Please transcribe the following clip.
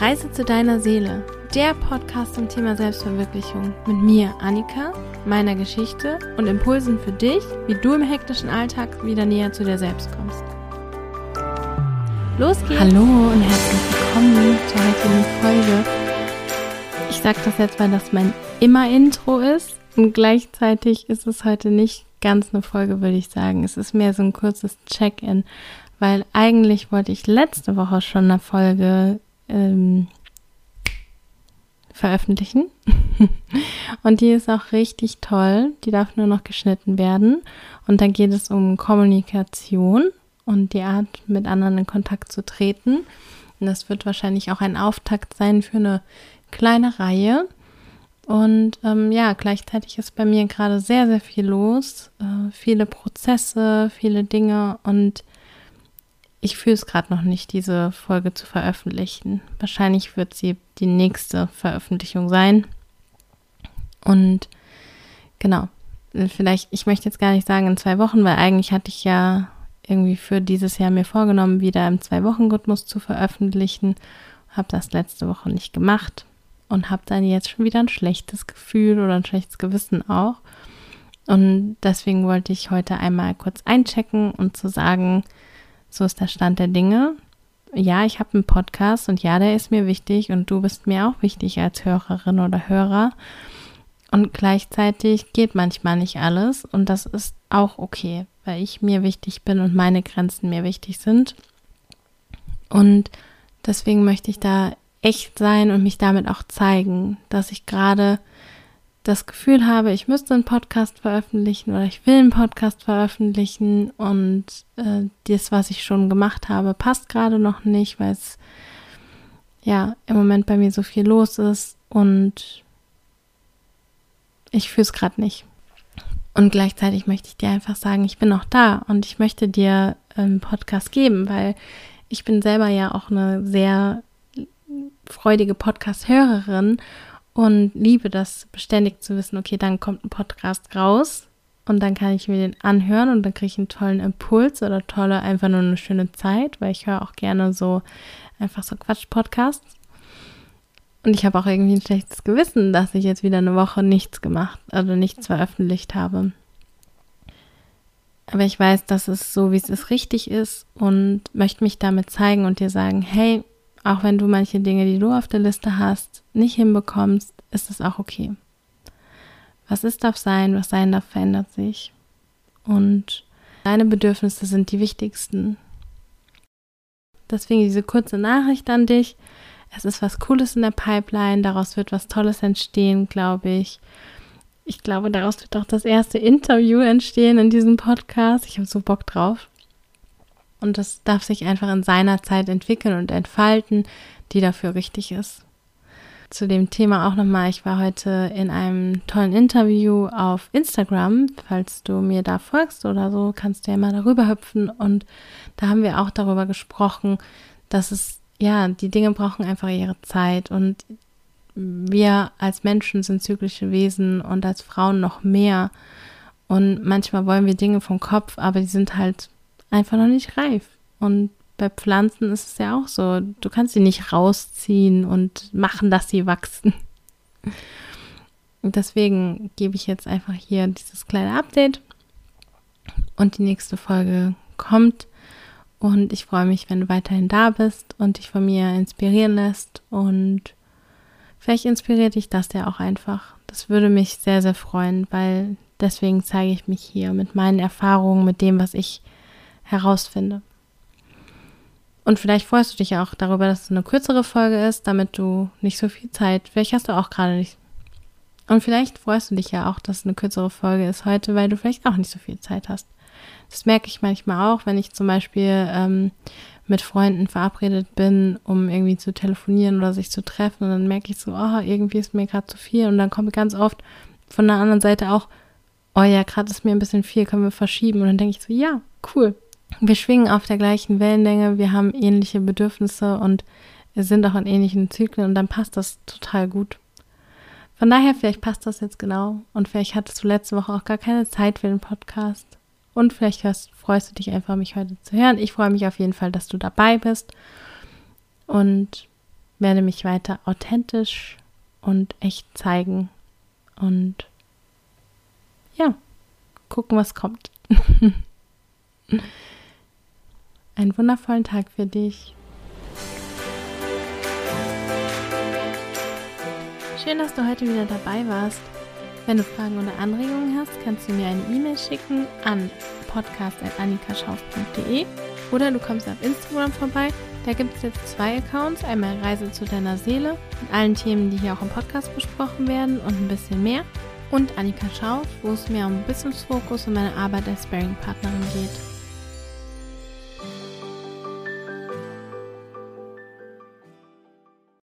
Reise zu deiner Seele, der Podcast zum Thema Selbstverwirklichung mit mir, Annika, meiner Geschichte und Impulsen für dich, wie du im hektischen Alltag wieder näher zu dir selbst kommst. Los geht's! Hallo und herzlich willkommen zur heutigen Folge. Ich sage das jetzt, weil das mein Immer-Intro ist und gleichzeitig ist es heute nicht ganz eine Folge, würde ich sagen. Es ist mehr so ein kurzes Check-in, weil eigentlich wollte ich letzte Woche schon eine Folge ähm, veröffentlichen. und die ist auch richtig toll. Die darf nur noch geschnitten werden. Und da geht es um Kommunikation und die Art, mit anderen in Kontakt zu treten. Und das wird wahrscheinlich auch ein Auftakt sein für eine kleine Reihe. Und ähm, ja, gleichzeitig ist bei mir gerade sehr, sehr viel los. Äh, viele Prozesse, viele Dinge und ich fühle es gerade noch nicht, diese Folge zu veröffentlichen. Wahrscheinlich wird sie die nächste Veröffentlichung sein. Und genau, vielleicht, ich möchte jetzt gar nicht sagen in zwei Wochen, weil eigentlich hatte ich ja irgendwie für dieses Jahr mir vorgenommen, wieder im Zwei-Wochen-Rhythmus zu veröffentlichen. Habe das letzte Woche nicht gemacht und habe dann jetzt schon wieder ein schlechtes Gefühl oder ein schlechtes Gewissen auch. Und deswegen wollte ich heute einmal kurz einchecken und zu sagen, so ist der Stand der Dinge. Ja, ich habe einen Podcast und ja, der ist mir wichtig und du bist mir auch wichtig als Hörerin oder Hörer. Und gleichzeitig geht manchmal nicht alles und das ist auch okay, weil ich mir wichtig bin und meine Grenzen mir wichtig sind. Und deswegen möchte ich da echt sein und mich damit auch zeigen, dass ich gerade das Gefühl habe, ich müsste einen Podcast veröffentlichen oder ich will einen Podcast veröffentlichen und äh, das, was ich schon gemacht habe, passt gerade noch nicht, weil es ja im Moment bei mir so viel los ist und ich fühle es gerade nicht. Und gleichzeitig möchte ich dir einfach sagen, ich bin noch da und ich möchte dir einen Podcast geben, weil ich bin selber ja auch eine sehr freudige Podcast-Hörerin und liebe das beständig zu wissen, okay, dann kommt ein Podcast raus und dann kann ich mir den anhören und dann kriege ich einen tollen Impuls oder tolle, einfach nur eine schöne Zeit, weil ich höre auch gerne so einfach so Quatsch-Podcasts. Und ich habe auch irgendwie ein schlechtes Gewissen, dass ich jetzt wieder eine Woche nichts gemacht, also nichts veröffentlicht habe. Aber ich weiß, dass es so, wie es ist, richtig ist und möchte mich damit zeigen und dir sagen, hey, auch wenn du manche Dinge, die du auf der Liste hast, nicht hinbekommst, ist es auch okay. Was ist darf sein, was sein darf, verändert sich. Und deine Bedürfnisse sind die wichtigsten. Deswegen diese kurze Nachricht an dich. Es ist was Cooles in der Pipeline, daraus wird was Tolles entstehen, glaube ich. Ich glaube, daraus wird auch das erste Interview entstehen in diesem Podcast. Ich habe so Bock drauf. Und das darf sich einfach in seiner Zeit entwickeln und entfalten, die dafür richtig ist. Zu dem Thema auch nochmal, ich war heute in einem tollen Interview auf Instagram. Falls du mir da folgst oder so, kannst du ja mal darüber hüpfen. Und da haben wir auch darüber gesprochen, dass es, ja, die Dinge brauchen einfach ihre Zeit. Und wir als Menschen sind zyklische Wesen und als Frauen noch mehr. Und manchmal wollen wir Dinge vom Kopf, aber die sind halt einfach noch nicht reif. Und bei Pflanzen ist es ja auch so. Du kannst sie nicht rausziehen und machen, dass sie wachsen. Und deswegen gebe ich jetzt einfach hier dieses kleine Update. Und die nächste Folge kommt. Und ich freue mich, wenn du weiterhin da bist und dich von mir inspirieren lässt. Und vielleicht inspiriert dich das ja auch einfach. Das würde mich sehr, sehr freuen, weil deswegen zeige ich mich hier mit meinen Erfahrungen, mit dem, was ich herausfinde. Und vielleicht freust du dich auch darüber, dass es eine kürzere Folge ist, damit du nicht so viel Zeit, vielleicht hast du auch gerade nicht. Und vielleicht freust du dich ja auch, dass es eine kürzere Folge ist heute, weil du vielleicht auch nicht so viel Zeit hast. Das merke ich manchmal auch, wenn ich zum Beispiel ähm, mit Freunden verabredet bin, um irgendwie zu telefonieren oder sich zu treffen. Und dann merke ich so, oh, irgendwie ist mir gerade zu viel. Und dann kommt ganz oft von der anderen Seite auch, oh ja, gerade ist mir ein bisschen viel, können wir verschieben. Und dann denke ich so, ja, cool, wir schwingen auf der gleichen Wellenlänge, wir haben ähnliche Bedürfnisse und sind auch in ähnlichen Zyklen und dann passt das total gut. Von daher, vielleicht passt das jetzt genau und vielleicht hattest du letzte Woche auch gar keine Zeit für den Podcast. Und vielleicht hörst, freust du dich einfach, mich heute zu hören. Ich freue mich auf jeden Fall, dass du dabei bist. Und werde mich weiter authentisch und echt zeigen und ja, gucken, was kommt. Einen wundervollen Tag für dich. Schön, dass du heute wieder dabei warst. Wenn du Fragen oder Anregungen hast, kannst du mir eine E-Mail schicken an podcast.annikaschauf.de oder du kommst auf Instagram vorbei. Da gibt es jetzt zwei Accounts. Einmal Reise zu deiner Seele mit allen Themen, die hier auch im Podcast besprochen werden und ein bisschen mehr. Und Annika Schauf, wo es mir um Business Fokus und meine Arbeit als Sparing-Partnerin geht.